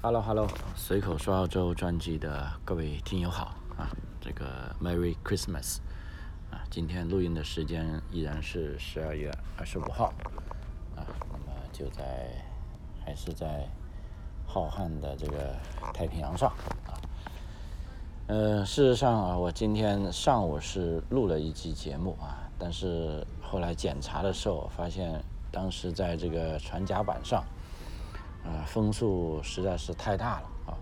Hello Hello，随口说澳洲专辑的各位听友好啊，这个 Merry Christmas 啊，今天录音的时间依然是十二月二十五号。啊，那么就在还是在浩瀚的这个太平洋上。啊，呃，事实上啊，我今天上午是录了一集节目啊，但是后来检查的时候发现，当时在这个传甲板上。啊，风速实在是太大了啊！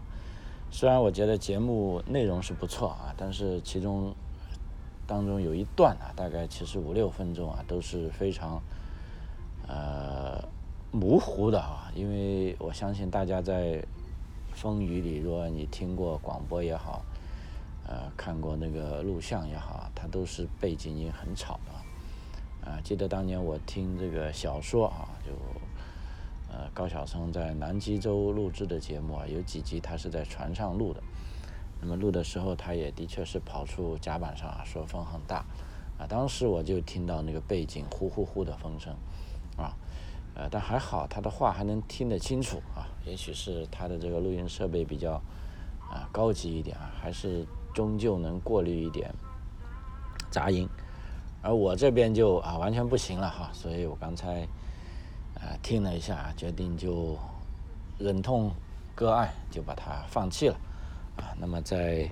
虽然我觉得节目内容是不错啊，但是其中当中有一段啊，大概其实五六分钟啊，都是非常呃模糊的啊。因为我相信大家在风雨里，如果你听过广播也好，呃，看过那个录像也好，它都是背景音很吵的啊。记得当年我听这个小说啊，就。呃，高晓松在南极洲录制的节目啊，有几集他是在船上录的。那么录的时候，他也的确是跑出甲板上啊，说风很大啊。当时我就听到那个背景呼呼呼的风声啊，呃，但还好他的话还能听得清楚啊。也许是他的这个录音设备比较啊高级一点啊，还是终究能过滤一点杂音。而我这边就啊完全不行了哈，所以我刚才。啊，听了一下，决定就忍痛割爱，就把它放弃了。啊，那么在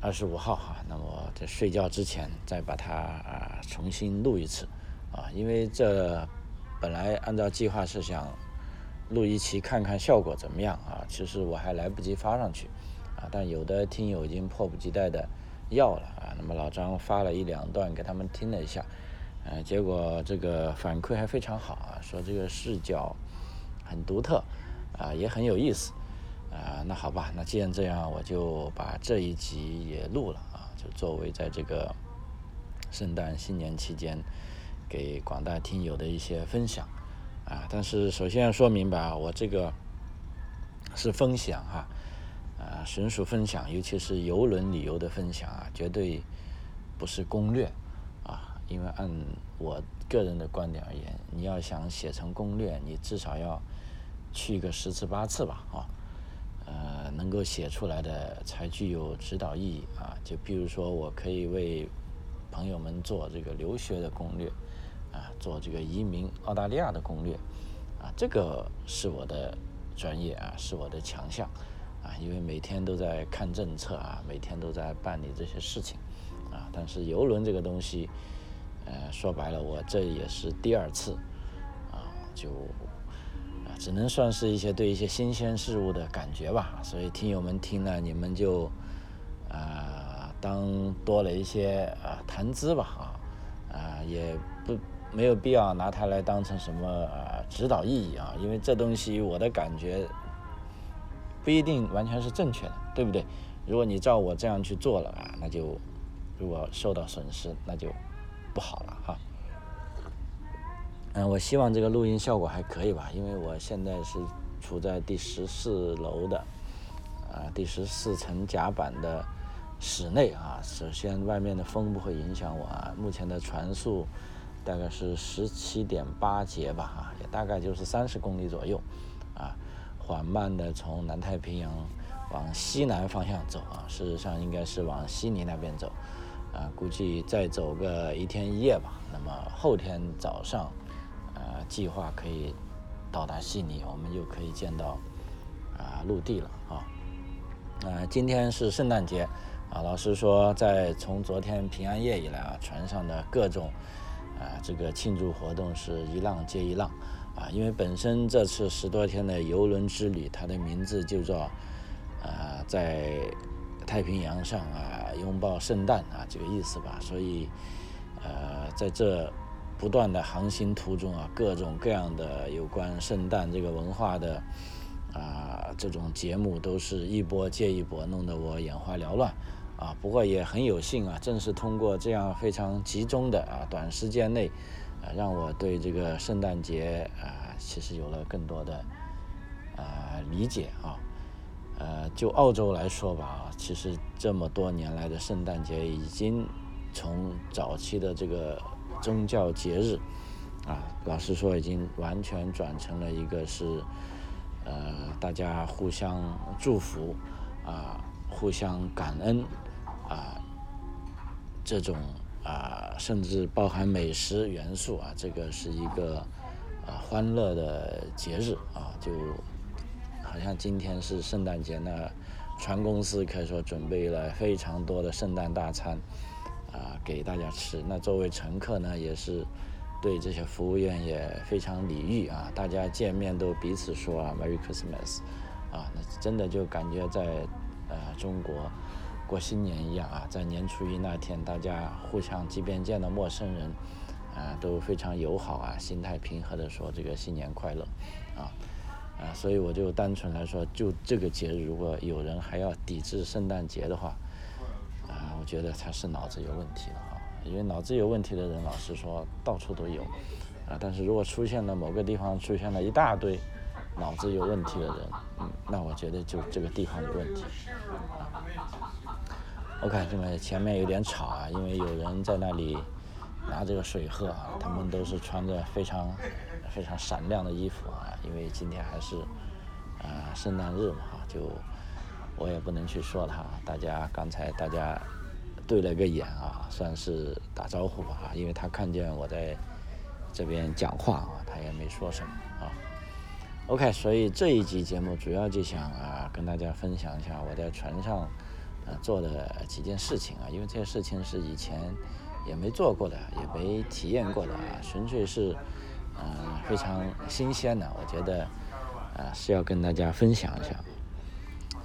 二十五号哈，那么在睡觉之前再把它啊重新录一次。啊，因为这本来按照计划是想录一期看看效果怎么样啊，其实我还来不及发上去。啊，但有的听友已经迫不及待的要了啊，那么老张发了一两段给他们听了一下。呃，结果这个反馈还非常好啊，说这个视角很独特，啊，也很有意思，啊，那好吧，那既然这样，我就把这一集也录了啊，就作为在这个圣诞新年期间给广大听友的一些分享，啊，但是首先要说明白啊，我这个是分享哈，啊，纯属分享，尤其是游轮旅游的分享啊，绝对不是攻略。因为按我个人的观点而言，你要想写成攻略，你至少要去个十次八次吧，啊，呃，能够写出来的才具有指导意义啊。就比如说，我可以为朋友们做这个留学的攻略，啊，做这个移民澳大利亚的攻略，啊，这个是我的专业啊，是我的强项啊，因为每天都在看政策啊，每天都在办理这些事情啊。但是游轮这个东西。呃，说白了，我这也是第二次，啊，就啊，只能算是一些对一些新鲜事物的感觉吧。所以听友们听了，你们就啊，当多了一些啊谈资吧，啊，啊，也不没有必要拿它来当成什么啊指导意义啊，因为这东西我的感觉不一定完全是正确的，对不对？如果你照我这样去做了啊，那就如果受到损失，那就。不好了哈，嗯，我希望这个录音效果还可以吧，因为我现在是处在第十四楼的，啊，第十四层甲板的室内啊。首先，外面的风不会影响我啊。目前的船速大概是十七点八节吧，啊，也大概就是三十公里左右，啊，缓慢的从南太平洋往西南方向走啊，事实上应该是往悉尼那边走。啊，估计再走个一天一夜吧。那么后天早上，呃，计划可以到达悉尼，我们就可以见到啊陆地了啊。啊，今天是圣诞节啊。老师说，在从昨天平安夜以来啊，船上的各种啊这个庆祝活动是一浪接一浪啊。因为本身这次十多天的游轮之旅，它的名字就叫啊在。太平洋上啊，拥抱圣诞啊，这个意思吧。所以，呃，在这不断的航行途中啊，各种各样的有关圣诞这个文化的啊这种节目，都是一波接一波，弄得我眼花缭乱啊。不过也很有幸啊，正是通过这样非常集中的啊短时间内，啊，让我对这个圣诞节啊，其实有了更多的啊理解啊。呃，就澳洲来说吧，其实这么多年来的圣诞节已经从早期的这个宗教节日，啊，老实说已经完全转成了一个是呃，大家互相祝福啊，互相感恩啊，这种啊，甚至包含美食元素啊，这个是一个啊欢乐的节日啊，就好像今天是圣诞节呢。船公司可以说准备了非常多的圣诞大餐，啊，给大家吃。那作为乘客呢，也是对这些服务员也非常礼遇啊。大家见面都彼此说啊，Merry Christmas，啊，那真的就感觉在呃中国过新年一样啊。在年初一那天，大家互相即便见到陌生人，啊，都非常友好啊，心态平和的说这个新年快乐，啊。啊，所以我就单纯来说，就这个节日，如果有人还要抵制圣诞节的话，啊，我觉得他是脑子有问题了啊。因为脑子有问题的人，老实说到处都有，啊，但是如果出现了某个地方出现了一大堆脑子有问题的人，嗯，那我觉得就这个地方有问题。OK，这个前面有点吵啊，因为有人在那里拿这个水喝啊，他们都是穿着非常。非常闪亮的衣服啊，因为今天还是啊圣诞日嘛，就我也不能去说他。大家刚才大家对了个眼啊，算是打招呼吧因为他看见我在这边讲话啊，他也没说什么啊。OK，所以这一集节目主要就想啊跟大家分享一下我在船上呃做的几件事情啊，因为这些事情是以前也没做过的，也没体验过的啊，纯粹是。嗯，非常新鲜的，我觉得，啊，是要跟大家分享一下。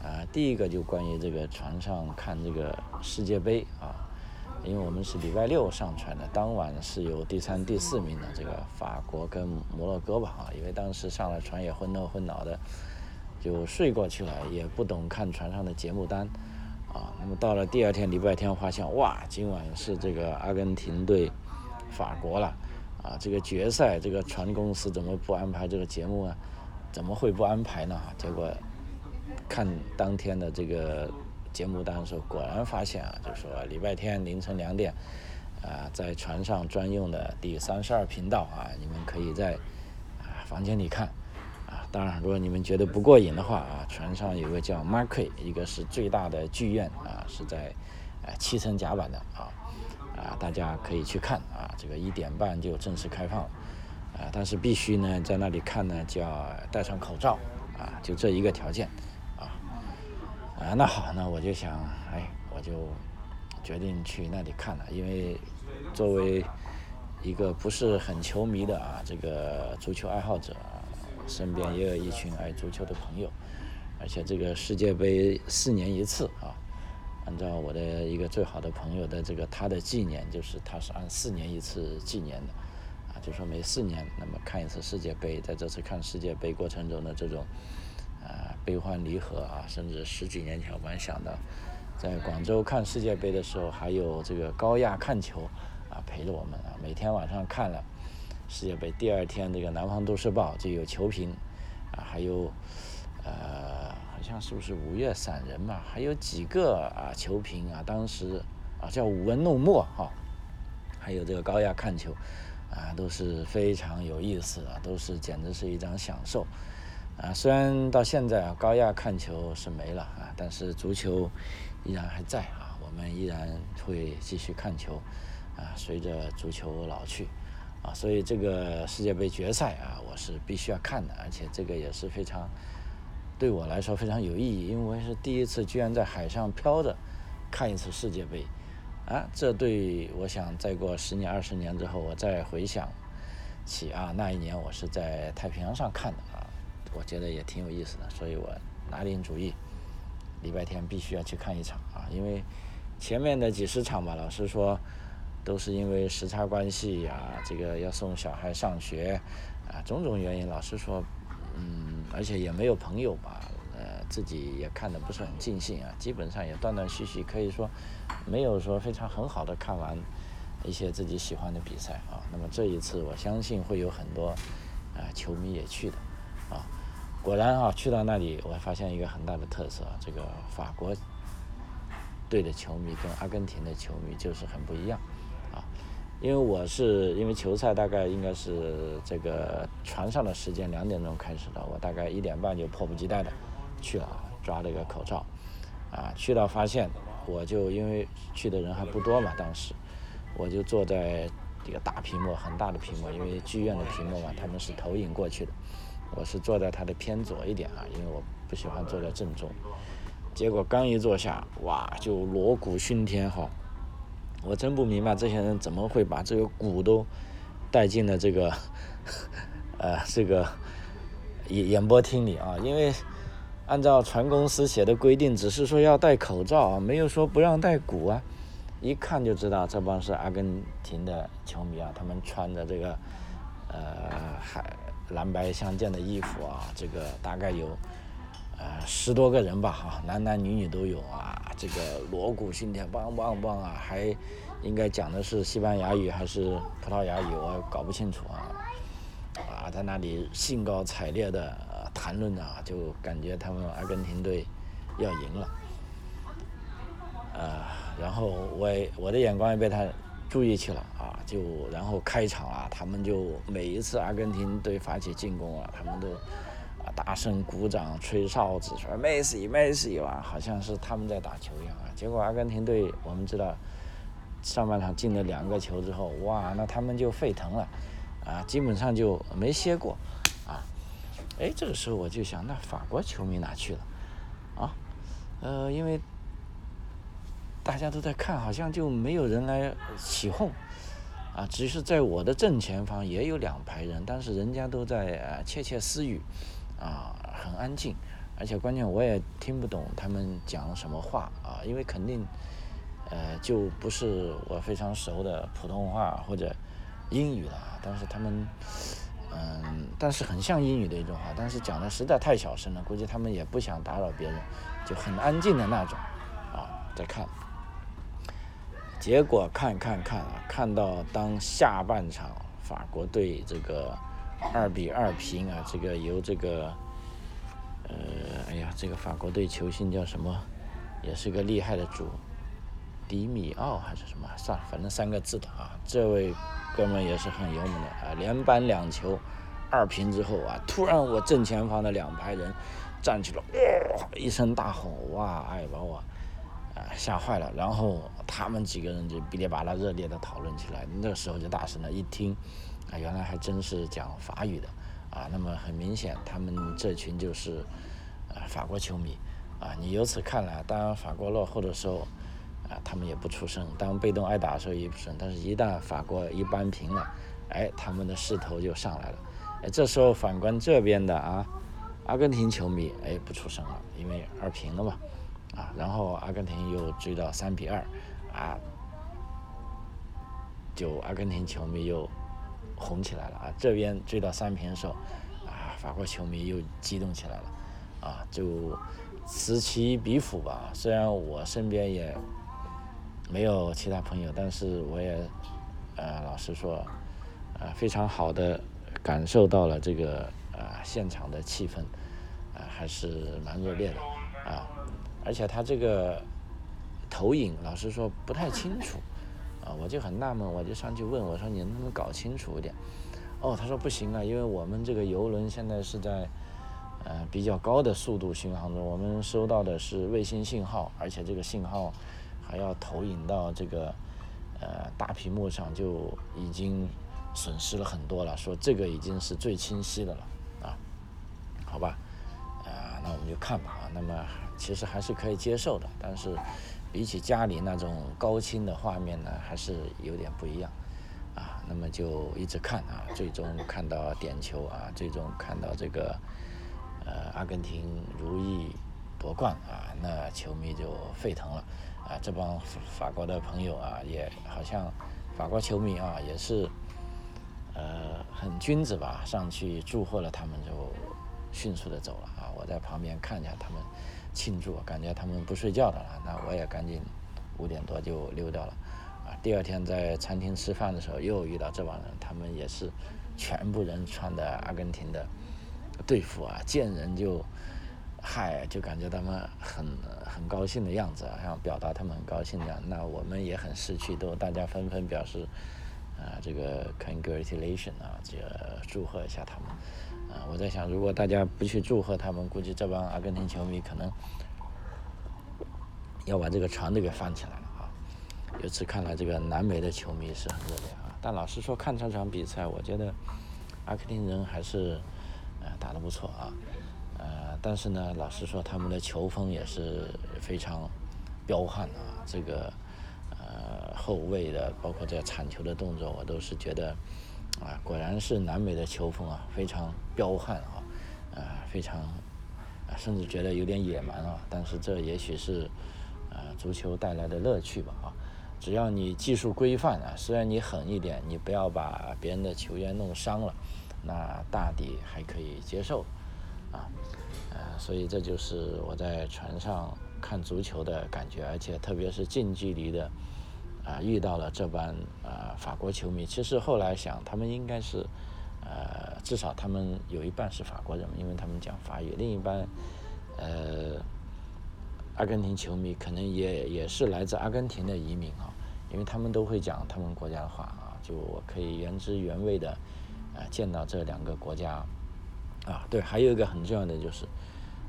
啊，第一个就关于这个船上看这个世界杯啊，因为我们是礼拜六上船的，当晚是有第三、第四名的这个法国跟摩洛哥吧啊，因为当时上了船也昏头昏脑的，就睡过去了，也不懂看船上的节目单啊。那么到了第二天礼拜天，发现哇，今晚是这个阿根廷对法国了。啊，这个决赛，这个船公司怎么不安排这个节目啊？怎么会不安排呢？结果看当天的这个节目单的时候，果然发现啊，就说礼拜天凌晨两点，啊，在船上专用的第三十二频道啊，你们可以在啊房间里看啊。当然，如果你们觉得不过瘾的话啊，船上有个叫 Marquee，一个是最大的剧院啊，是在啊七层甲板的啊。啊，大家可以去看啊，这个一点半就正式开放，啊，但是必须呢在那里看呢就要戴上口罩，啊，就这一个条件，啊，啊，那好，那我就想，哎，我就决定去那里看了，因为作为一个不是很球迷的啊，这个足球爱好者，身边也有一群爱足球的朋友，而且这个世界杯四年一次啊。按照我的一个最好的朋友的这个他的纪念，就是他是按四年一次纪念的，啊，就说每四年那么看一次世界杯，在这次看世界杯过程中的这种啊悲欢离合啊，甚至十几年前我们想到，在广州看世界杯的时候，还有这个高亚看球啊陪着我们啊，每天晚上看了世界杯，第二天这个南方都市报就有球评啊，还有呃。像是不是五月散人嘛？还有几个啊球评啊，当时啊叫舞文弄墨哈，还有这个高压看球啊，都是非常有意思的，都是简直是一张享受啊。虽然到现在啊高压看球是没了啊，但是足球依然还在啊，我们依然会继续看球啊。随着足球老去啊，所以这个世界杯决赛啊，我是必须要看的，而且这个也是非常。对我来说非常有意义，因为是第一次居然在海上漂着看一次世界杯，啊，这对我想再过十年二十年之后，我再回想起啊那一年我是在太平洋上看的啊，我觉得也挺有意思的，所以我拿定主意，礼拜天必须要去看一场啊，因为前面的几十场吧，老实说都是因为时差关系啊，这个要送小孩上学啊，种种原因，老实说。嗯，而且也没有朋友吧，呃，自己也看的不是很尽兴啊，基本上也断断续续，可以说没有说非常很好的看完一些自己喜欢的比赛啊。那么这一次，我相信会有很多啊球迷也去的啊。果然啊，去到那里，我发现一个很大的特色，这个法国队的球迷跟阿根廷的球迷就是很不一样。因为我是因为球赛大概应该是这个船上的时间两点钟开始的，我大概一点半就迫不及待的去了，抓了一个口罩，啊，去到发现我就因为去的人还不多嘛，当时我就坐在一个大屏幕，很大的屏幕，因为剧院的屏幕嘛，他们是投影过去的，我是坐在它的偏左一点啊，因为我不喜欢坐在正中，结果刚一坐下，哇，就锣鼓喧天哈。我真不明白这些人怎么会把这个鼓都带进了这个呃这个演演播厅里啊？因为按照船公司写的规定，只是说要戴口罩啊，没有说不让戴鼓啊。一看就知道这帮是阿根廷的球迷啊，他们穿着这个呃海蓝白相间的衣服啊，这个大概有呃十多个人吧哈，男男女女都有啊。这个锣鼓喧天，棒棒棒啊，还应该讲的是西班牙语还是葡萄牙语，我搞不清楚啊。啊，在那里兴高采烈的谈论啊，就感觉他们阿根廷队要赢了。呃，然后我我的眼光也被他注意去了啊，就然后开场啊，他们就每一次阿根廷队发起进攻啊，他们都。啊大声鼓掌、吹哨子，说 “Messi，Messi” 哇，好像是他们在打球一样啊。结果阿根廷队，我们知道上半场进了两个球之后，哇，那他们就沸腾了，啊，基本上就没歇过，啊，哎，这个时候我就想，那法国球迷哪去了？啊，呃，因为大家都在看，好像就没有人来起哄，啊，只是在我的正前方也有两排人，但是人家都在窃窃私语。啊，很安静，而且关键我也听不懂他们讲什么话啊，因为肯定，呃，就不是我非常熟的普通话或者英语了。但是他们，嗯，但是很像英语的一种话，但是讲的实在太小声了，估计他们也不想打扰别人，就很安静的那种，啊，在看。结果看看看啊，看到当下半场法国队这个。二比二平啊！这个由这个，呃，哎呀，这个法国队球星叫什么？也是个厉害的主，迪米奥还是什么？算了，反正三个字的啊。这位哥们也是很勇猛的啊，连扳两球，二平之后啊，突然我正前方的两排人站起了，哇！一声大吼，哇！哎，把我啊吓坏了。然后他们几个人就哔哩吧啦热烈的讨论起来，那个时候就大声了，一听。啊，原来还真是讲法语的，啊，那么很明显，他们这群就是，啊，法国球迷，啊，你由此看来，当法国落后的时候，啊，他们也不出声；当被动挨打的时候也不出声。但是，一旦法国一扳平了，哎，他们的势头就上来了。哎，这时候反观这边的啊，阿根廷球迷，哎，不出声了，因为二平了嘛，啊，然后阿根廷又追到三比二，啊，就阿根廷球迷又。红起来了啊！这边追到三平的时候，啊，法国球迷又激动起来了，啊，就此起彼伏吧。虽然我身边也没有其他朋友，但是我也，呃，老实说，呃，非常好的感受到了这个啊现场的气氛，啊，还是蛮热烈的，啊，而且他这个投影，老实说不太清楚。啊，我就很纳闷，我就上去问我说：“你能不能搞清楚一点？”哦，他说不行啊，因为我们这个游轮现在是在呃比较高的速度巡航中，我们收到的是卫星信号，而且这个信号还要投影到这个呃大屏幕上，就已经损失了很多了。说这个已经是最清晰的了啊，好吧，啊，那我们就看吧啊。那么其实还是可以接受的，但是。比起家里那种高清的画面呢，还是有点不一样，啊，那么就一直看啊，最终看到点球啊，最终看到这个，呃，阿根廷如意夺冠啊，那球迷就沸腾了，啊，这帮法国的朋友啊，也好像法国球迷啊，也是，呃，很君子吧，上去祝贺了他们就迅速的走了啊，我在旁边看一下他们。庆祝，感觉他们不睡觉的了，那我也赶紧五点多就溜掉了。啊，第二天在餐厅吃饭的时候又遇到这帮人，他们也是全部人穿的阿根廷的队服啊，见人就嗨，就感觉他们很很高兴的样子，好像表达他们很高兴的样。那我们也很识趣，都大家纷纷表示啊，这个 congratulation 啊，这个祝贺一下他们。啊，我在想，如果大家不去祝贺他们，估计这帮阿根廷球迷可能要把这个船都给翻起来了啊。由此看来，这个南美的球迷是很热烈啊。但老实说，看这场比赛，我觉得阿根廷人还是呃打得不错啊。呃，但是呢，老实说，他们的球风也是非常彪悍啊。这个呃。后卫的，包括这铲球的动作，我都是觉得，啊，果然是南美的球风啊，非常彪悍啊，啊，非常，啊，甚至觉得有点野蛮啊。但是这也许是，呃，足球带来的乐趣吧啊。只要你技术规范啊，虽然你狠一点，你不要把别人的球员弄伤了，那大抵还可以接受，啊，呃，所以这就是我在船上看足球的感觉，而且特别是近距离的。啊，遇到了这班呃法国球迷，其实后来想，他们应该是，呃，至少他们有一半是法国人，因为他们讲法语；另一半，呃，阿根廷球迷可能也也是来自阿根廷的移民啊，因为他们都会讲他们国家的话啊，就我可以原汁原味的，呃，见到这两个国家，啊，对，还有一个很重要的就是，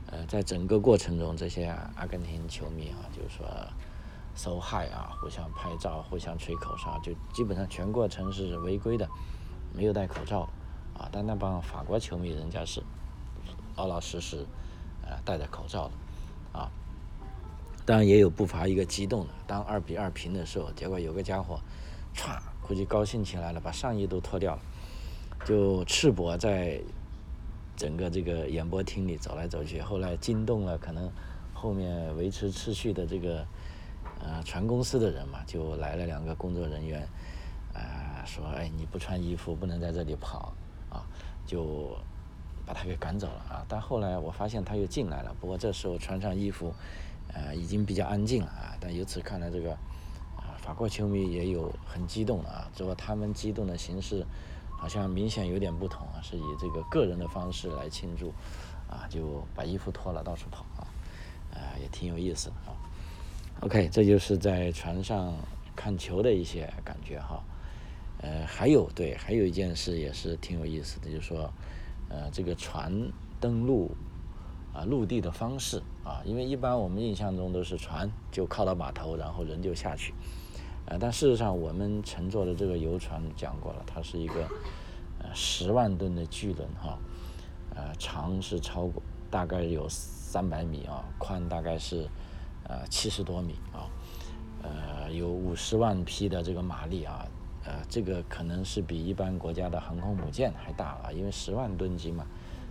呃，在整个过程中，这些阿根廷球迷啊，就是说。受害啊！互相拍照，互相吹口哨，就基本上全过程是违规的，没有戴口罩啊。但那帮法国球迷，人家是老老实实，呃，戴着口罩的啊。当然也有不乏一个激动的，当二比二平的时候，结果有个家伙，歘，估计高兴起来了，把上衣都脱掉了，就赤膊在整个这个演播厅里走来走去。后来惊动了可能后面维持秩序的这个。呃，船公司的人嘛，就来了两个工作人员，啊，说，哎，你不穿衣服不能在这里跑，啊，就把他给赶走了啊。但后来我发现他又进来了，不过这时候穿上衣服，呃，已经比较安静了啊。但由此看来，这个啊，法国球迷也有很激动啊，只不过他们激动的形式好像明显有点不同啊，是以这个个人的方式来庆祝，啊，就把衣服脱了到处跑啊，啊，也挺有意思的啊。OK，这就是在船上看球的一些感觉哈。呃，还有对，还有一件事也是挺有意思的，就是说，呃，这个船登陆啊，陆地的方式啊，因为一般我们印象中都是船就靠到码头，然后人就下去。呃，但事实上我们乘坐的这个游船讲过了，它是一个呃十万吨的巨轮哈，呃，长是超过大概有三百米啊，宽大概是。呃，七十多米啊，呃，有五十万匹的这个马力啊，呃，这个可能是比一般国家的航空母舰还大了，因为十万吨级嘛，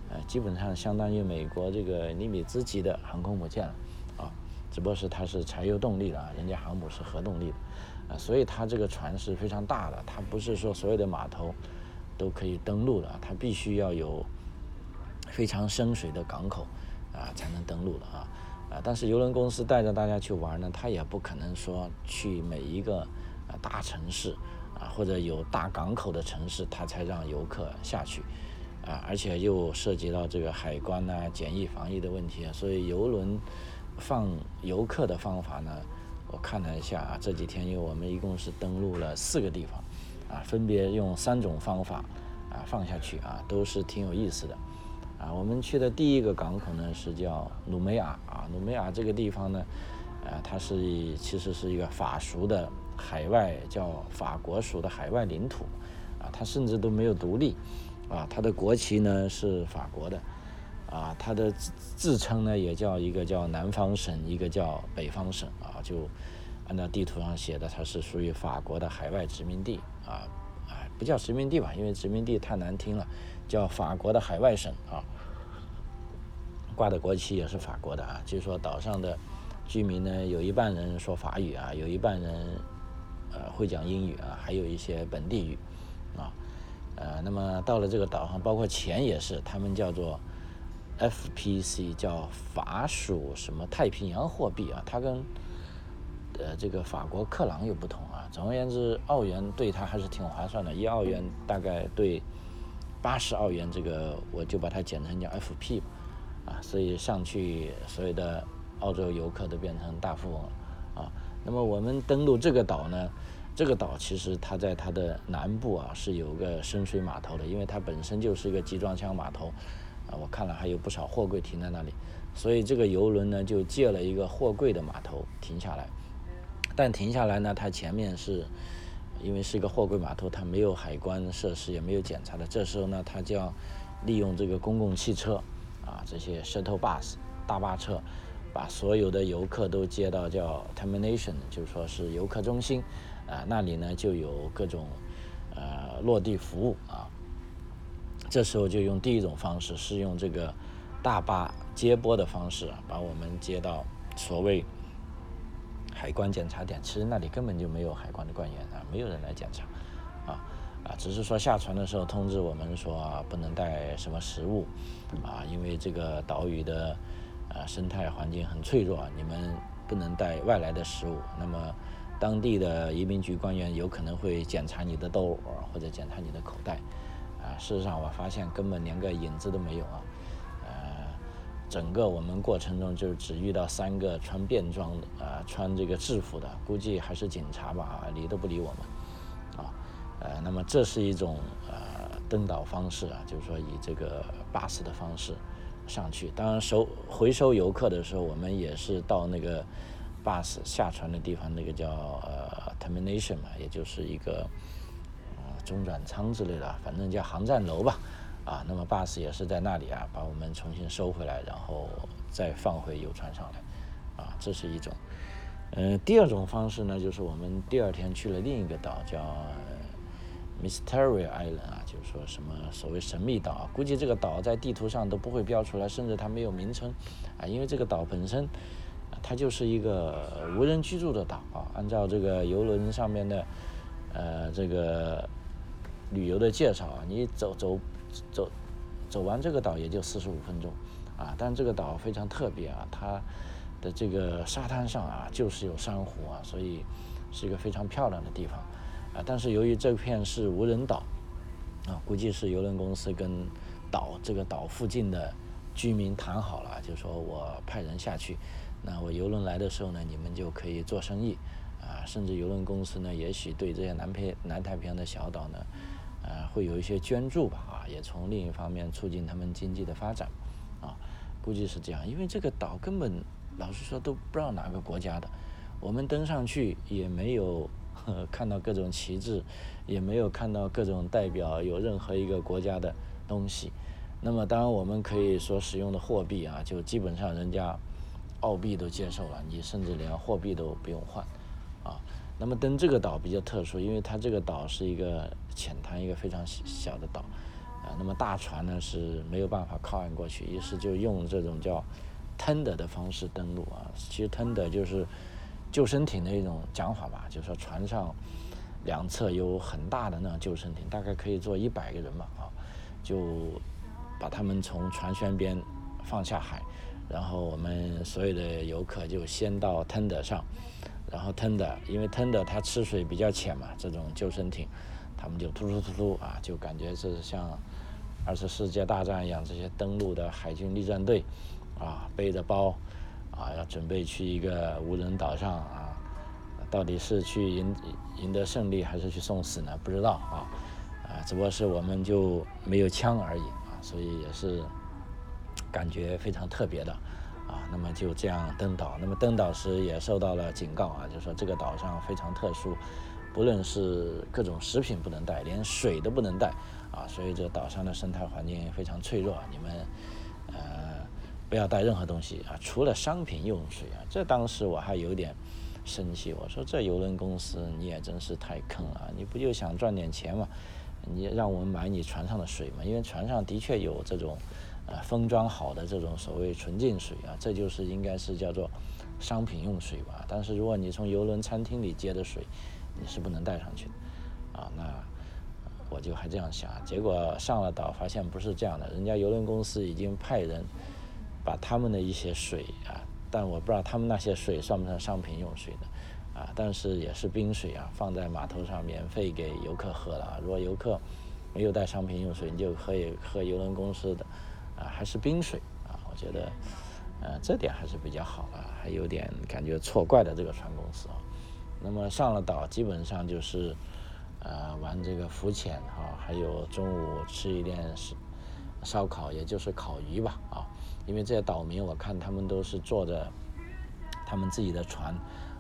呃，基本上相当于美国这个尼米兹级的航空母舰了，啊，只不过是它是柴油动力的啊，人家航母是核动力的，啊，所以它这个船是非常大的，它不是说所有的码头都可以登陆的，它必须要有非常深水的港口啊才能登陆的啊。啊，但是邮轮公司带着大家去玩呢，他也不可能说去每一个啊大城市啊或者有大港口的城市，他才让游客下去啊，而且又涉及到这个海关呐、检疫防疫的问题，所以游轮放游客的方法呢，我看了一下啊，这几天因为我们一共是登陆了四个地方啊，分别用三种方法啊放下去啊，都是挺有意思的。啊，我们去的第一个港口呢是叫努梅亚啊，努梅亚这个地方呢，呃，它是其实是一个法属的海外叫法国属的海外领土，啊，它甚至都没有独立，啊，它的国旗呢是法国的，啊，它的自自称呢也叫一个叫南方省，一个叫北方省，啊，就按照地图上写的，它是属于法国的海外殖民地，啊，啊，不叫殖民地吧，因为殖民地太难听了。叫法国的海外省啊，挂的国旗也是法国的啊。据说岛上的居民呢，有一半人说法语啊，有一半人呃会讲英语啊，还有一些本地语啊。呃，那么到了这个岛上，包括钱也是，他们叫做 FPC，叫法属什么太平洋货币啊。它跟呃这个法国克朗又不同啊。总而言之，澳元对它还是挺划算的，一澳元大概对。八十澳元，这个我就把它简称叫 FP 吧，啊，所以上去所有的澳洲游客都变成大富翁了，啊，那么我们登陆这个岛呢，这个岛其实它在它的南部啊是有个深水码头的，因为它本身就是一个集装箱码头，啊，我看了还有不少货柜停在那里，所以这个游轮呢就借了一个货柜的码头停下来，但停下来呢，它前面是因为是一个货柜码头，它没有海关设施，也没有检查的，这时候呢，它就要利用这个公共汽车啊，这些 shuttle bus 大巴车，把所有的游客都接到叫 termination，就是说是游客中心。啊，那里呢就有各种呃落地服务啊。这时候就用第一种方式，是用这个大巴接驳的方式，把我们接到所谓海关检查点。其实那里根本就没有海关的官员啊，没有人来检查啊啊，只是说下船的时候通知我们说不能带什么食物啊，因为这个岛屿的呃生态环境很脆弱，你们不能带外来的食物。那么当地的移民局官员有可能会检查你的兜或者检查你的口袋，啊，事实上我发现根本连个影子都没有啊，整个我们过程中就只遇到三个穿便装的，啊，穿这个制服的，估计还是警察吧，理都不理我们，啊，呃，那么这是一种呃登岛方式啊，就是说以这个 bus 的方式上去，当然收回收游客的时候，我们也是到那个。bus 下船的地方，那个叫呃 termination 嘛，也就是一个呃中转舱之类的，反正叫航站楼吧，啊，那么 bus 也是在那里啊，把我们重新收回来，然后再放回游船上来，啊，这是一种。嗯，第二种方式呢，就是我们第二天去了另一个岛，叫 Mysterious Island 啊，就是说什么所谓神秘岛，估计这个岛在地图上都不会标出来，甚至它没有名称，啊，因为这个岛本身。它就是一个无人居住的岛啊。按照这个游轮上面的呃这个旅游的介绍啊，你走走走走完这个岛也就四十五分钟啊。但这个岛非常特别啊，它的这个沙滩上啊就是有珊瑚啊，所以是一个非常漂亮的地方啊。但是由于这片是无人岛啊，估计是游轮公司跟岛这个岛附近的居民谈好了，就说我派人下去。那我游轮来的时候呢，你们就可以做生意，啊，甚至游轮公司呢，也许对这些南偏南太平洋的小岛呢，呃，会有一些捐助吧，啊，也从另一方面促进他们经济的发展，啊，估计是这样，因为这个岛根本老实说都不知道哪个国家的，我们登上去也没有看到各种旗帜，也没有看到各种代表有任何一个国家的东西，那么当然我们可以说使用的货币啊，就基本上人家。澳币都接受了，你甚至连货币都不用换，啊，那么登这个岛比较特殊，因为它这个岛是一个浅滩，一个非常小的岛，啊，那么大船呢是没有办法靠岸过去，于是就用这种叫 tender 的方式登陆啊，其实 tender 就是救生艇的一种讲法吧，就是说船上两侧有很大的那种救生艇，大概可以坐一百个人嘛，啊，就把他们从船舷边放下海。然后我们所有的游客就先到 tender 上，然后 ten 的因为 ten 的它吃水比较浅嘛，这种救生艇，他们就突突突突啊，就感觉是像二次世界大战一样，这些登陆的海军陆战队啊，背着包啊，要准备去一个无人岛上啊，到底是去赢赢得胜利还是去送死呢？不知道啊，啊，只不过是我们就没有枪而已啊，所以也是。感觉非常特别的，啊，那么就这样登岛。那么登岛时也受到了警告啊，就说这个岛上非常特殊，不论是各种食品不能带，连水都不能带，啊，所以这岛上的生态环境非常脆弱。你们呃不要带任何东西啊，除了商品用水啊。这当时我还有点生气，我说这游轮公司你也真是太坑了，你不就想赚点钱嘛？你让我们买你船上的水嘛？因为船上的确有这种。啊，封装好的这种所谓纯净水啊，这就是应该是叫做商品用水吧。但是如果你从游轮餐厅里接的水，你是不能带上去的啊。那我就还这样想，结果上了岛发现不是这样的，人家游轮公司已经派人把他们的一些水啊，但我不知道他们那些水算不算商品用水的啊，但是也是冰水啊，放在码头上免费给游客喝了。啊如果游客没有带商品用水，你就可以喝游轮公司的。啊，还是冰水啊，我觉得，呃，这点还是比较好的，还有点感觉错怪的这个船公司啊，那么上了岛，基本上就是呃玩这个浮潜啊，还有中午吃一点烧烧烤，也就是烤鱼吧啊。因为这些岛民，我看他们都是坐着他们自己的船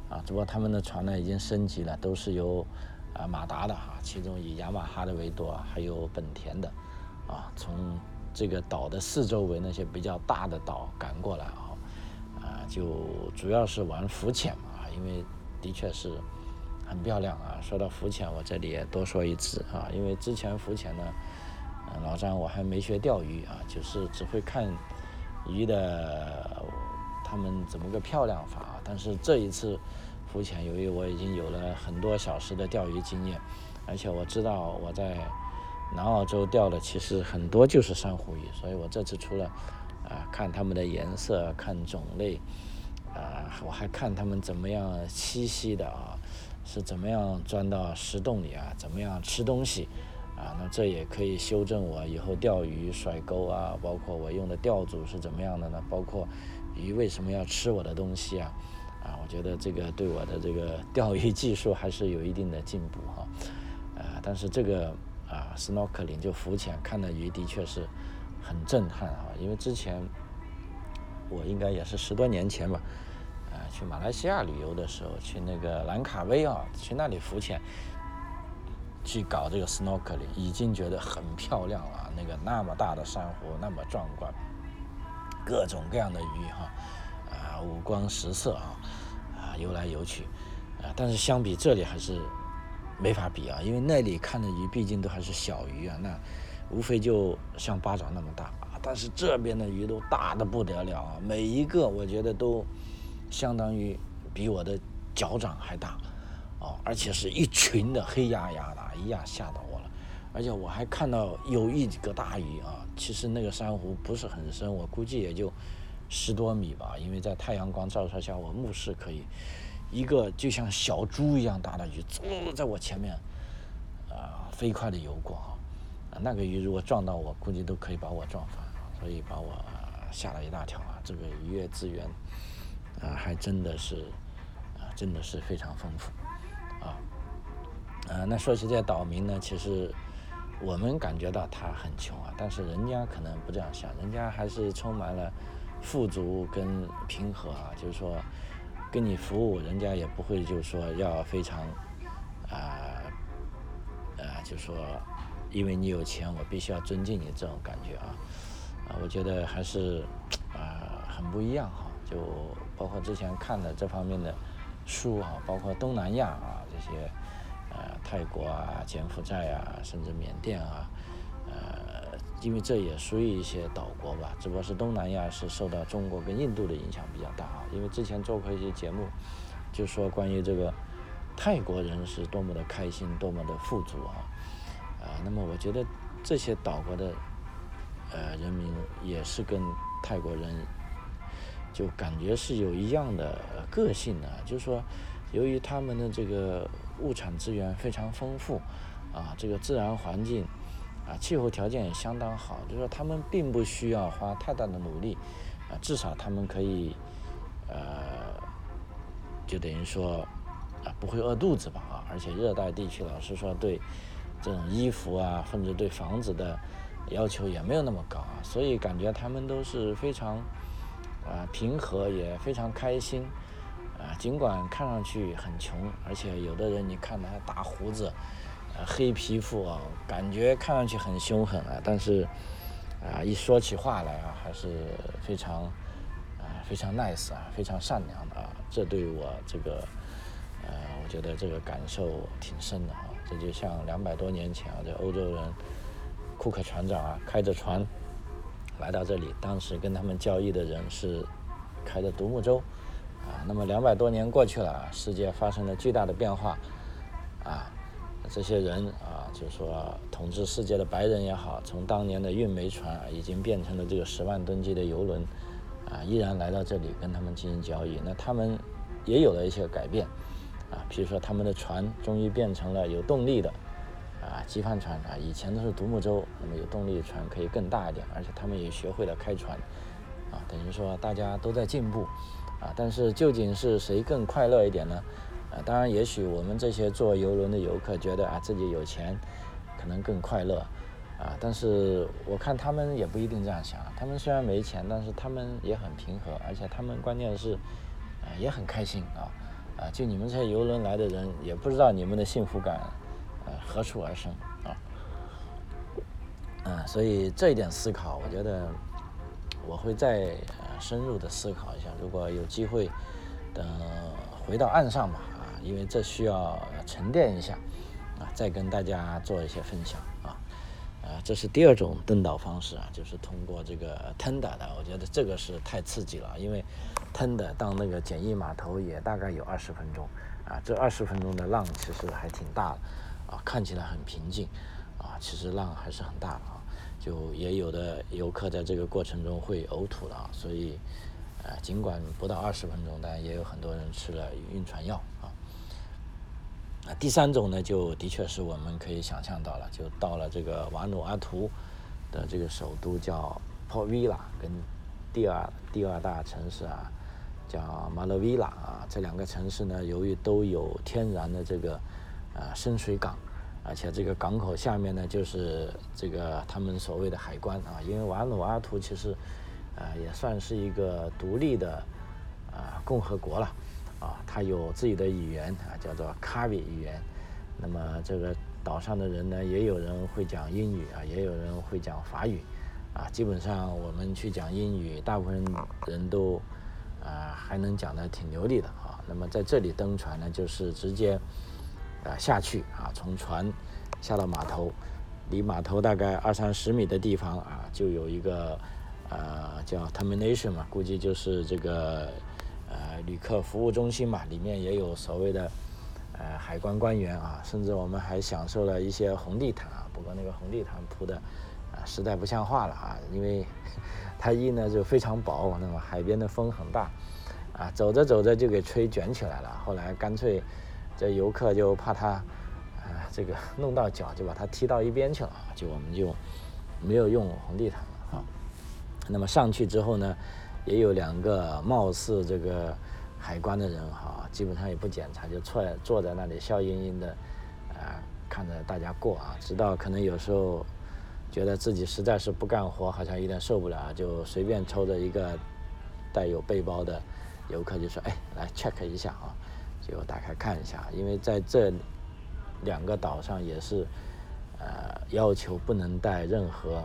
啊，只不过他们的船呢已经升级了，都是由啊马达的哈，其中以雅马哈的为多，还有本田的啊，从这个岛的四周围那些比较大的岛赶过来啊，啊，就主要是玩浮潜嘛，因为的确是很漂亮啊。说到浮潜，我这里也多说一次啊，因为之前浮潜呢，老张我还没学钓鱼啊，就是只会看。鱼的他们怎么个漂亮法？但是这一次浮潜，由于我已经有了很多小时的钓鱼经验，而且我知道我在南澳洲钓的其实很多就是珊瑚鱼，所以我这次除了啊看它们的颜色、看种类，啊我还看它们怎么样栖息的啊，是怎么样钻到石洞里啊，怎么样吃东西。啊，那这也可以修正我以后钓鱼甩钩啊，包括我用的钓组是怎么样的呢？包括鱼为什么要吃我的东西啊？啊，我觉得这个对我的这个钓鱼技术还是有一定的进步哈。啊，但是这个啊，snorkeling 就浮潜看的鱼的确是很震撼啊，因为之前我应该也是十多年前吧，啊，去马来西亚旅游的时候，去那个兰卡威啊，去那里浮潜。去搞这个 snorkeling 已经觉得很漂亮了，那个那么大的珊瑚那么壮观，各种各样的鱼哈，啊五光十色啊，啊游来游去，啊但是相比这里还是没法比啊，因为那里看的鱼毕竟都还是小鱼啊，那无非就像巴掌那么大啊，但是这边的鱼都大的不得了啊，每一个我觉得都相当于比我的脚掌还大。哦，而且是一群的黑压压的，一下吓到我了。而且我还看到有一个大鱼啊，其实那个珊瑚不是很深，我估计也就十多米吧。因为在太阳光照射下，我目视可以，一个就像小猪一样大的鱼，嗖在我前面，啊，飞快的游过啊。那个鱼如果撞到我，估计都可以把我撞翻，所以把我吓了一大跳啊。这个渔业资源啊，还真的是啊，真的是非常丰富。啊，呃，那说起这岛民呢，其实我们感觉到他很穷啊，但是人家可能不这样想，人家还是充满了富足跟平和啊，就是说跟你服务，人家也不会就是说要非常啊，呃，就说因为你有钱，我必须要尊敬你这种感觉啊，啊，我觉得还是啊很不一样哈，就包括之前看的这方面的书啊，包括东南亚啊。这些呃泰国啊、柬埔寨啊，甚至缅甸啊，因为这也属于一些岛国吧，只不过是东南亚是受到中国跟印度的影响比较大啊。因为之前做过一些节目，就说关于这个泰国人是多么的开心、多么的富足啊，啊，那么我觉得这些岛国的呃人民也是跟泰国人就感觉是有一样的个性的，就是说。由于他们的这个物产资源非常丰富，啊，这个自然环境，啊，气候条件也相当好，就是说他们并不需要花太大的努力，啊，至少他们可以，呃，就等于说，啊，不会饿肚子吧，啊，而且热带地区老实说对这种衣服啊，甚至对房子的要求也没有那么高啊，所以感觉他们都是非常，啊，平和也非常开心。啊，尽管看上去很穷，而且有的人你看他大胡子，黑皮肤啊，感觉看上去很凶狠啊，但是啊，一说起话来啊，还是非常啊非常 nice 啊，非常善良的啊，这对我这个呃，我觉得这个感受挺深的啊。这就像两百多年前啊，这欧洲人库克船长啊，开着船来到这里，当时跟他们交易的人是开的独木舟。啊，那么两百多年过去了，世界发生了巨大的变化，啊，这些人啊，就是说统治世界的白人也好，从当年的运煤船啊已经变成了这个十万吨级的游轮，啊，依然来到这里跟他们进行交易。那他们也有了一些改变，啊，比如说他们的船终于变成了有动力的，啊，机帆船啊，以前都是独木舟，那么有动力的船可以更大一点，而且他们也学会了开船，啊，等于说大家都在进步。啊，但是究竟是谁更快乐一点呢？当然，也许我们这些坐游轮的游客觉得啊自己有钱，可能更快乐，啊，但是我看他们也不一定这样想。他们虽然没钱，但是他们也很平和，而且他们关键是，啊，也很开心啊，啊，就你们这些游轮来的人，也不知道你们的幸福感，呃，何处而生啊？嗯，所以这一点思考，我觉得我会再深入的思考一下。如果有机会，等回到岸上吧。因为这需要沉淀一下，啊，再跟大家做一些分享啊，啊，这是第二种登岛方式啊，就是通过这个 tender 的，我觉得这个是太刺激了，因为 tender 到那个简易码头也大概有二十分钟，啊，这二十分钟的浪其实还挺大的，啊，看起来很平静，啊，其实浪还是很大的啊，就也有的游客在这个过程中会呕吐了啊，所以，呃，尽管不到二十分钟，但也有很多人吃了晕船药第三种呢，就的确是我们可以想象到了，就到了这个瓦努阿图的这个首都叫 Port Vila，跟第二第二大城市啊叫马勒维拉啊，这两个城市呢，由于都有天然的这个呃深水港，而且这个港口下面呢就是这个他们所谓的海关啊，因为瓦努阿图其实呃也算是一个独立的啊共和国了。啊，它有自己的语言啊，叫做卡比语言。那么这个岛上的人呢，也有人会讲英语啊，也有人会讲法语。啊，基本上我们去讲英语，大部分人都啊还能讲得挺流利的啊。那么在这里登船呢，就是直接啊下去啊，从船下到码头，离码头大概二三十米的地方啊，就有一个呃叫 termination 嘛，估计就是这个。呃，旅客服务中心嘛，里面也有所谓的呃海关官员啊，甚至我们还享受了一些红地毯啊。不过那个红地毯铺的啊，实在不像话了啊，因为 它一呢就非常薄，那么海边的风很大啊，走着走着就给吹卷起来了。后来干脆这游客就怕它啊这个弄到脚，就把它踢到一边去了，就我们就没有用红地毯了啊。那么上去之后呢？也有两个貌似这个海关的人哈，基本上也不检查，就坐坐在那里笑盈盈的，啊，看着大家过啊，直到可能有时候觉得自己实在是不干活，好像有点受不了，就随便抽着一个带有背包的游客就说：“哎，来 check 一下啊，就打开看一下。”因为在这两个岛上也是呃要求不能带任何。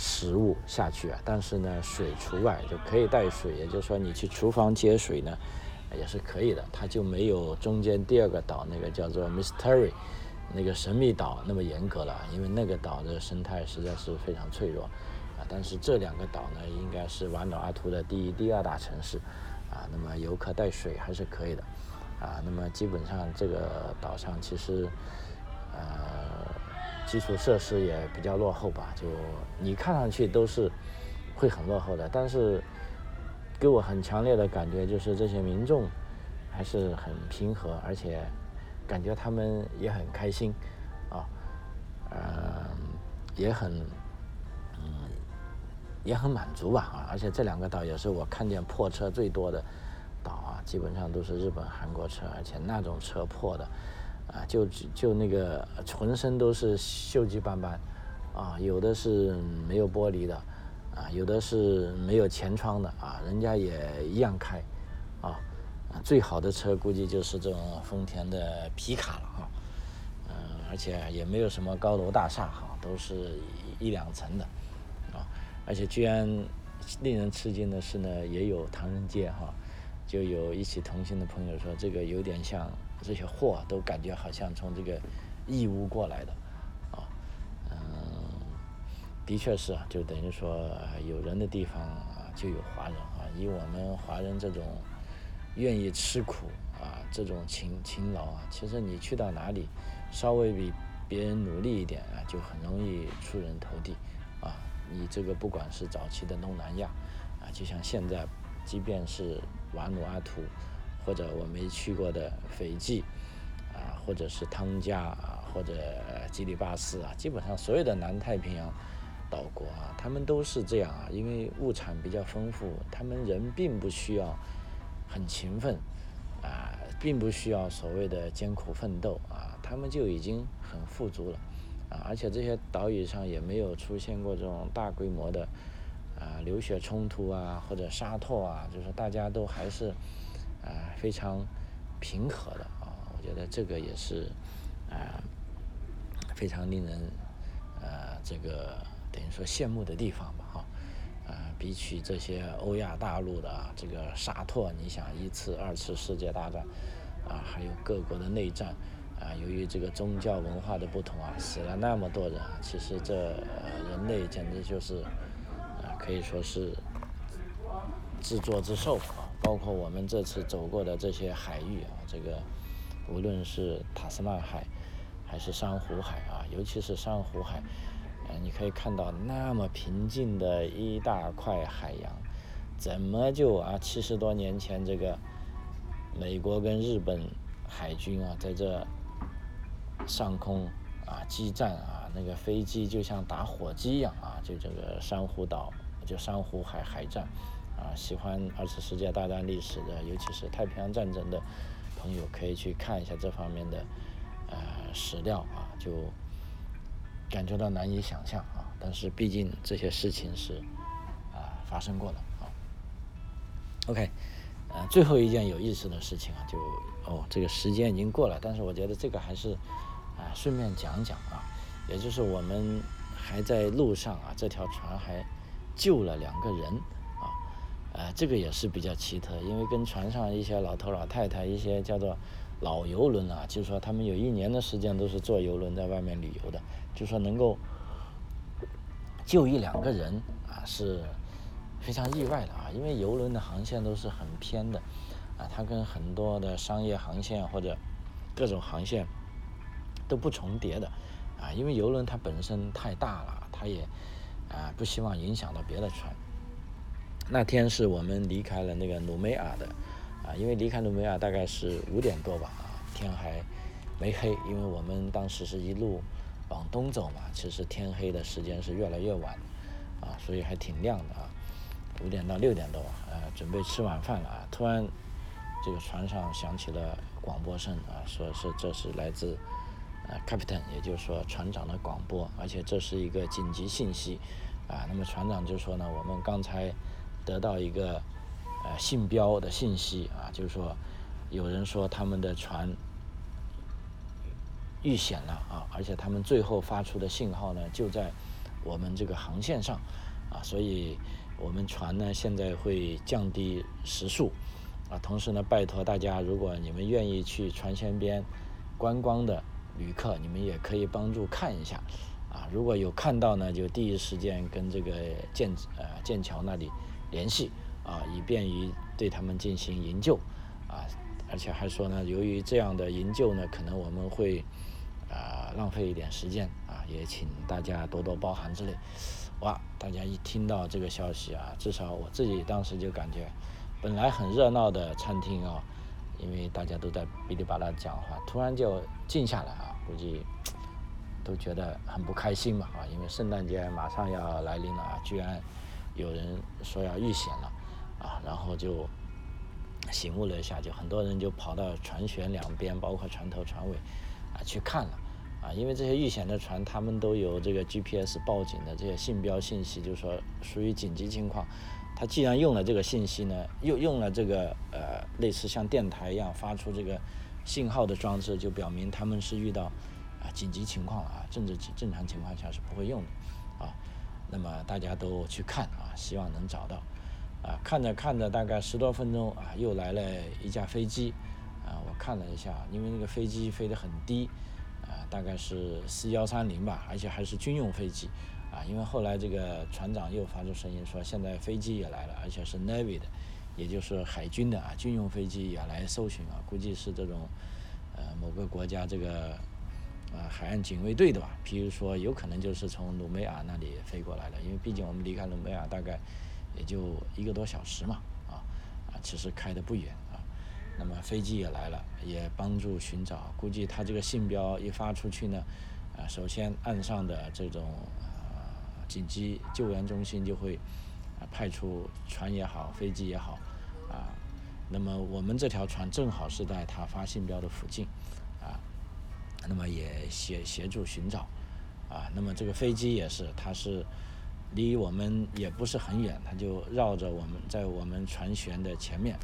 食物下去啊，但是呢，水除外，就可以带水。也就是说，你去厨房接水呢，也是可以的。它就没有中间第二个岛那个叫做 Mystery 那个神秘岛那么严格了，因为那个岛的生态实在是非常脆弱啊。但是这两个岛呢，应该是瓦努阿图的第一、第二大城市啊。那么游客带水还是可以的啊。那么基本上这个岛上其实，呃。基础设施也比较落后吧，就你看上去都是会很落后的，但是给我很强烈的感觉就是这些民众还是很平和，而且感觉他们也很开心啊，呃，也很嗯也很满足吧啊，而且这两个岛也是我看见破车最多的岛啊，基本上都是日本、韩国车，而且那种车破的。啊，就就那个浑身都是锈迹斑斑，啊，有的是没有玻璃的，啊，有的是没有前窗的，啊，人家也一样开，啊，最好的车估计就是这种丰田的皮卡了，哈，嗯，而且也没有什么高楼大厦，哈，都是一两层的，啊，而且居然令人吃惊的是呢，也有唐人街，哈，就有一起同行的朋友说，这个有点像。这些货都感觉好像从这个义乌过来的，啊，嗯，的确是啊，就等于说有人的地方啊就有华人啊。以我们华人这种愿意吃苦啊，这种勤勤劳啊，其实你去到哪里，稍微比别人努力一点啊，就很容易出人头地啊。你这个不管是早期的东南亚啊，就像现在，即便是瓦努阿图。或者我没去过的斐济，啊，或者是汤加啊，或者基里巴斯啊，基本上所有的南太平洋岛国啊，他们都是这样啊，因为物产比较丰富，他们人并不需要很勤奋啊，并不需要所谓的艰苦奋斗啊，他们就已经很富足了啊，而且这些岛屿上也没有出现过这种大规模的啊流血冲突啊或者沙拓啊，就是大家都还是啊非常平和的啊，我觉得这个也是啊非常令人呃这个等于说羡慕的地方吧哈。啊，比起这些欧亚大陆的啊这个沙拓，你想一次、二次世界大战，啊，还有各国的内战，啊，由于这个宗教文化的不同啊，死了那么多人，其实这人类简直就是，啊，可以说是自作自受啊。包括我们这次走过的这些海域啊，这个无论是塔斯曼海，还是珊瑚海啊，尤其是珊瑚海。你可以看到那么平静的一大块海洋，怎么就啊七十多年前这个美国跟日本海军啊在这上空啊激战啊，那个飞机就像打火机一样啊，就这个珊瑚岛就珊瑚海海战啊，喜欢二次世界大战历史的，尤其是太平洋战争的朋友可以去看一下这方面的呃史料啊，就。感觉到难以想象啊，但是毕竟这些事情是啊发生过的啊。OK，呃，最后一件有意思的事情啊，就哦，这个时间已经过了，但是我觉得这个还是啊顺便讲讲啊，也就是我们还在路上啊，这条船还救了两个人，呃，这个也是比较奇特，因为跟船上一些老头老太太一些叫做。老游轮啊，就是说他们有一年的时间都是坐游轮在外面旅游的，就说能够救一两个人啊，是非常意外的啊。因为游轮的航线都是很偏的啊，它跟很多的商业航线或者各种航线都不重叠的啊。因为游轮它本身太大了，它也啊不希望影响到别的船。那天是我们离开了那个努梅尔的。啊，因为离开努梅尔大概是五点多吧，啊，天还没黑，因为我们当时是一路往东走嘛，其实天黑的时间是越来越晚，啊，所以还挺亮的啊，五点到六点多，呃，准备吃晚饭了啊，突然这个船上响起了广播声啊，说是这是来自呃 captain，也就是说船长的广播，而且这是一个紧急信息，啊，那么船长就说呢，我们刚才得到一个。呃，信标的信息啊，就是说，有人说他们的船遇险了啊，而且他们最后发出的信号呢，就在我们这个航线上啊，所以我们船呢现在会降低时速啊，同时呢，拜托大家，如果你们愿意去船舷边观光的旅客，你们也可以帮助看一下啊，如果有看到呢，就第一时间跟这个剑呃剑桥那里联系。啊，以便于对他们进行营救，啊，而且还说呢，由于这样的营救呢，可能我们会啊浪费一点时间，啊，也请大家多多包涵之类。哇，大家一听到这个消息啊，至少我自己当时就感觉，本来很热闹的餐厅啊，因为大家都在哔哩吧啦讲话，突然就静下来啊，估计都觉得很不开心嘛，啊，因为圣诞节马上要来临了啊，居然有人说要遇险了。啊，然后就醒悟了一下，就很多人就跑到船舷两边，包括船头、船尾，啊，去看了，啊，因为这些遇险的船，他们都有这个 GPS 报警的这些信标信息，就是说属于紧急情况。他既然用了这个信息呢，又用了这个呃类似像电台一样发出这个信号的装置，就表明他们是遇到啊紧急情况了啊，正正正常情况下是不会用的，啊，那么大家都去看啊，希望能找到。啊，看着看着，大概十多分钟啊，又来了一架飞机，啊，我看了一下，因为那个飞机飞得很低，啊，大概是 C 幺三零吧，而且还是军用飞机，啊，因为后来这个船长又发出声音说，现在飞机也来了，而且是 Navy 的，也就是海军的啊，军用飞机也来搜寻啊，估计是这种，呃，某个国家这个，啊，海岸警卫队的吧，比如说有可能就是从努梅尔那里飞过来的，因为毕竟我们离开努梅尔大概。也就一个多小时嘛，啊啊，其实开的不远啊。那么飞机也来了，也帮助寻找。估计他这个信标一发出去呢，啊，首先岸上的这种啊紧急救援中心就会啊派出船也好，飞机也好，啊那么我们这条船正好是在他发信标的附近，那么也协协助寻找，啊，那么这个飞机也是，它是离我们也不是很远，它就绕着我们在我们船舷的前面，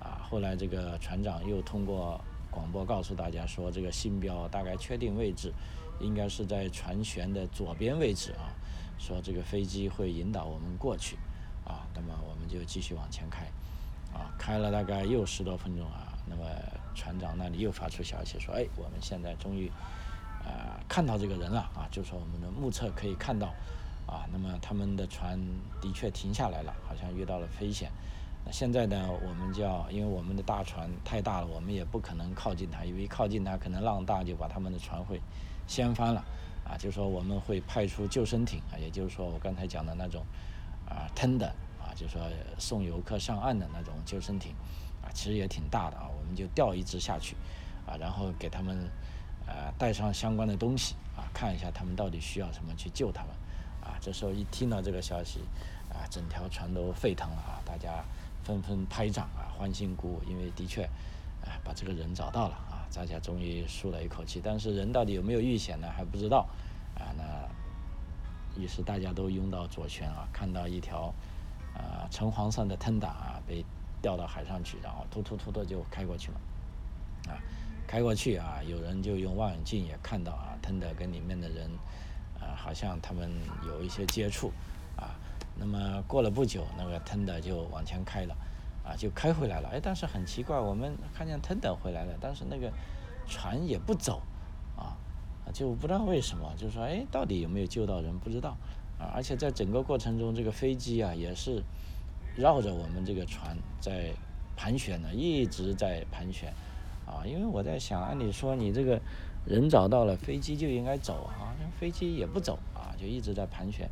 啊，后来这个船长又通过广播告诉大家说，这个信标大概确定位置，应该是在船舷的左边位置啊，说这个飞机会引导我们过去，啊，那么我们就继续往前开。啊，开了大概又十多分钟啊，那么船长那里又发出消息说，哎，我们现在终于，呃，看到这个人了啊，就说我们的目测可以看到，啊，那么他们的船的确停下来了，好像遇到了危险。那现在呢，我们就要，因为我们的大船太大了，我们也不可能靠近它，因为靠近它可能浪大就把他们的船会掀翻了，啊，就说我们会派出救生艇啊，也就是说我刚才讲的那种，啊，tender。就说送游客上岸的那种救生艇，啊，其实也挺大的啊，我们就调一只下去，啊，然后给他们，呃，带上相关的东西，啊，看一下他们到底需要什么去救他们，啊，这时候一听到这个消息，啊，整条船都沸腾了啊，大家纷纷拍掌啊，欢欣鼓舞，因为的确，啊，把这个人找到了啊，大家终于舒了一口气，但是人到底有没有遇险呢？还不知道，啊，那，于是大家都拥到左舷啊，看到一条。啊，橙黄色的 tender 啊，被掉到海上去，然后突突突的就开过去了。啊，开过去啊，有人就用望远镜也看到啊，tender 跟里面的人，啊，好像他们有一些接触。啊，那么过了不久，那个 tender 就往前开了，啊，就开回来了。哎，但是很奇怪，我们看见 tender 回来了，但是那个船也不走，啊，就不知道为什么，就说哎，到底有没有救到人，不知道。啊，而且在整个过程中，这个飞机啊也是绕着我们这个船在盘旋呢，一直在盘旋。啊，因为我在想，按理说你这个人找到了，飞机就应该走啊，飞机也不走啊，就一直在盘旋。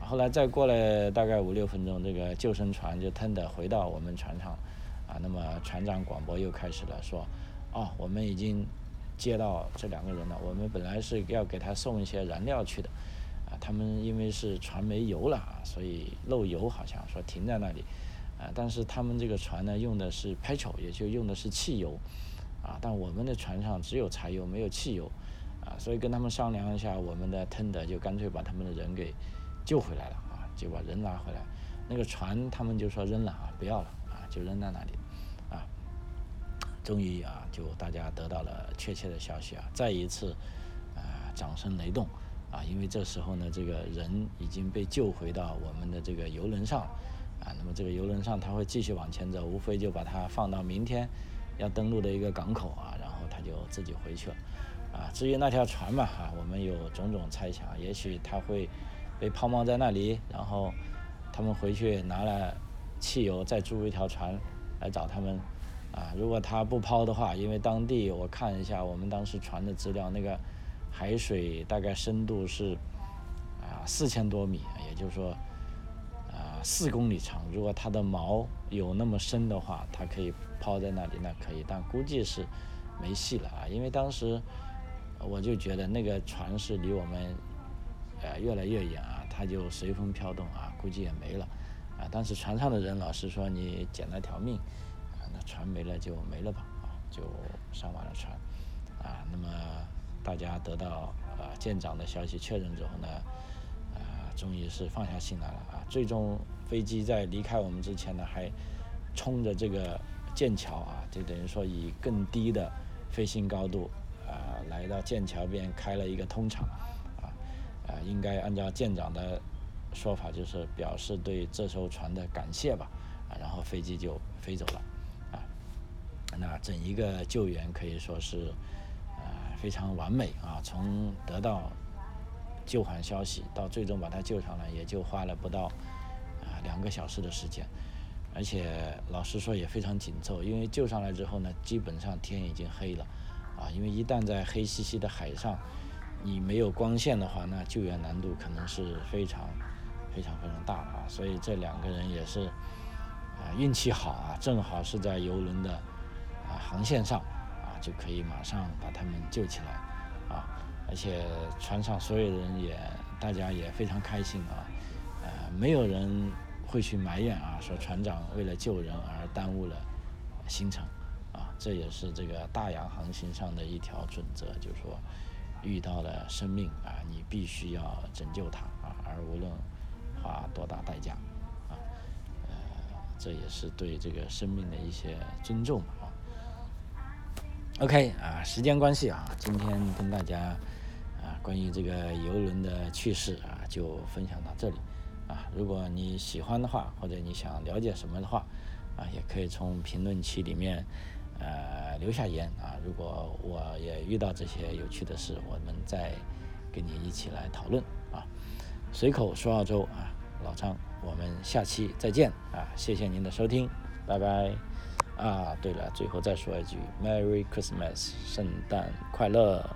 后来再过了大概五六分钟，这个救生船就腾的回到我们船上。啊，那么船长广播又开始了，说，哦，我们已经接到这两个人了，我们本来是要给他送一些燃料去的。啊，他们因为是船没油了啊，所以漏油，好像说停在那里，啊，但是他们这个船呢用的是 petrol，也就用的是汽油，啊，但我们的船上只有柴油没有汽油，啊，所以跟他们商量一下，我们的 tender 就干脆把他们的人给救回来了啊，就把人拉回来，那个船他们就说扔了啊，不要了啊，就扔在那里，啊，终于啊，就大家得到了确切的消息啊，再一次啊，掌声雷动。啊，因为这时候呢，这个人已经被救回到我们的这个游轮上，啊，那么这个游轮上他会继续往前走，无非就把它放到明天要登陆的一个港口啊，然后他就自己回去了，啊，至于那条船嘛，哈，我们有种种猜想，也许他会被抛锚在那里，然后他们回去拿了汽油再租一条船来找他们，啊，如果他不抛的话，因为当地我看一下我们当时船的资料，那个。海水大概深度是啊四千多米，也就是说啊四公里长。如果它的锚有那么深的话，它可以抛在那里，那可以。但估计是没戏了啊，因为当时我就觉得那个船是离我们呃越来越远啊，它就随风飘动啊，估计也没了啊。但是船上的人老是说你捡了条命啊，那船没了就没了吧啊，就上完了船啊，那么。大家得到啊舰长的消息确认之后呢，啊，终于是放下心来了啊。最终飞机在离开我们之前呢，还冲着这个剑桥啊，就等于说以更低的飞行高度啊，来到剑桥边开了一个通场啊，啊，应该按照舰长的说法，就是表示对这艘船的感谢吧啊，然后飞机就飞走了啊。那整一个救援可以说是。非常完美啊！从得到救援消息到最终把他救上来，也就花了不到啊两个小时的时间。而且老实说也非常紧凑，因为救上来之后呢，基本上天已经黑了啊。因为一旦在黑漆漆的海上，你没有光线的话，那救援难度可能是非常非常非常大的啊。所以这两个人也是啊运气好啊，正好是在游轮的啊航线上。就可以马上把他们救起来，啊，而且船上所有人也，大家也非常开心啊，呃，没有人会去埋怨啊，说船长为了救人而耽误了行程啊，这也是这个大洋航行上的一条准则，就是说遇到了生命啊，你必须要拯救它啊，而无论花多大代价啊，呃，这也是对这个生命的一些尊重啊。OK 啊，时间关系啊，今天跟大家啊关于这个游轮的趣事啊，就分享到这里。啊，如果你喜欢的话，或者你想了解什么的话，啊，也可以从评论区里面，呃，留下言啊。如果我也遇到这些有趣的事，我们再跟你一起来讨论啊。随口说澳洲啊，老张，我们下期再见啊！谢谢您的收听，拜拜。啊，对了，最后再说一句，Merry Christmas，圣诞快乐。